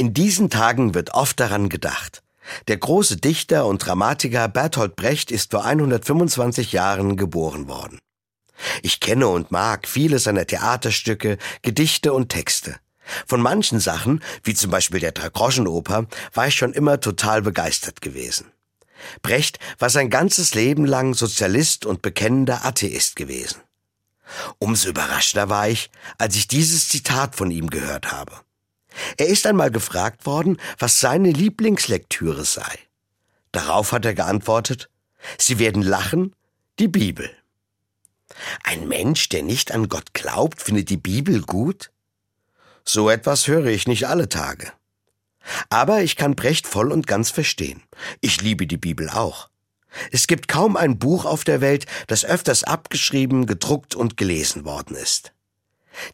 In diesen Tagen wird oft daran gedacht. Der große Dichter und Dramatiker Bertolt Brecht ist vor 125 Jahren geboren worden. Ich kenne und mag viele seiner Theaterstücke, Gedichte und Texte. Von manchen Sachen, wie zum Beispiel der Dreigroschenoper, war ich schon immer total begeistert gewesen. Brecht war sein ganzes Leben lang Sozialist und bekennender Atheist gewesen. Umso überraschter war ich, als ich dieses Zitat von ihm gehört habe. Er ist einmal gefragt worden, was seine Lieblingslektüre sei. Darauf hat er geantwortet, Sie werden lachen, die Bibel. Ein Mensch, der nicht an Gott glaubt, findet die Bibel gut? So etwas höre ich nicht alle Tage. Aber ich kann Brecht voll und ganz verstehen. Ich liebe die Bibel auch. Es gibt kaum ein Buch auf der Welt, das öfters abgeschrieben, gedruckt und gelesen worden ist.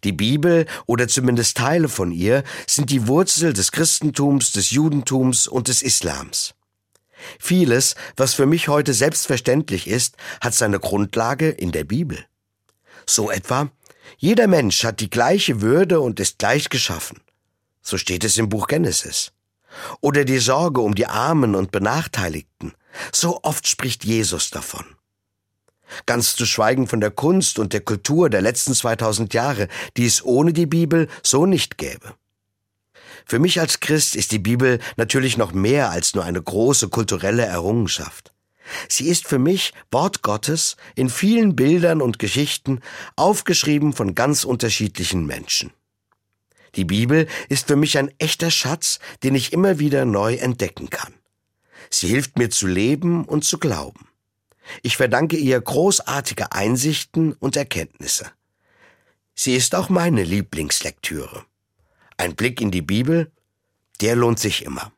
Die Bibel oder zumindest Teile von ihr sind die Wurzel des Christentums, des Judentums und des Islams. Vieles, was für mich heute selbstverständlich ist, hat seine Grundlage in der Bibel. So etwa, jeder Mensch hat die gleiche Würde und ist gleich geschaffen. So steht es im Buch Genesis. Oder die Sorge um die Armen und Benachteiligten. So oft spricht Jesus davon. Ganz zu schweigen von der Kunst und der Kultur der letzten 2000 Jahre, die es ohne die Bibel so nicht gäbe. Für mich als Christ ist die Bibel natürlich noch mehr als nur eine große kulturelle Errungenschaft. Sie ist für mich Wort Gottes in vielen Bildern und Geschichten, aufgeschrieben von ganz unterschiedlichen Menschen. Die Bibel ist für mich ein echter Schatz, den ich immer wieder neu entdecken kann. Sie hilft mir zu leben und zu glauben. Ich verdanke ihr großartige Einsichten und Erkenntnisse. Sie ist auch meine Lieblingslektüre. Ein Blick in die Bibel, der lohnt sich immer.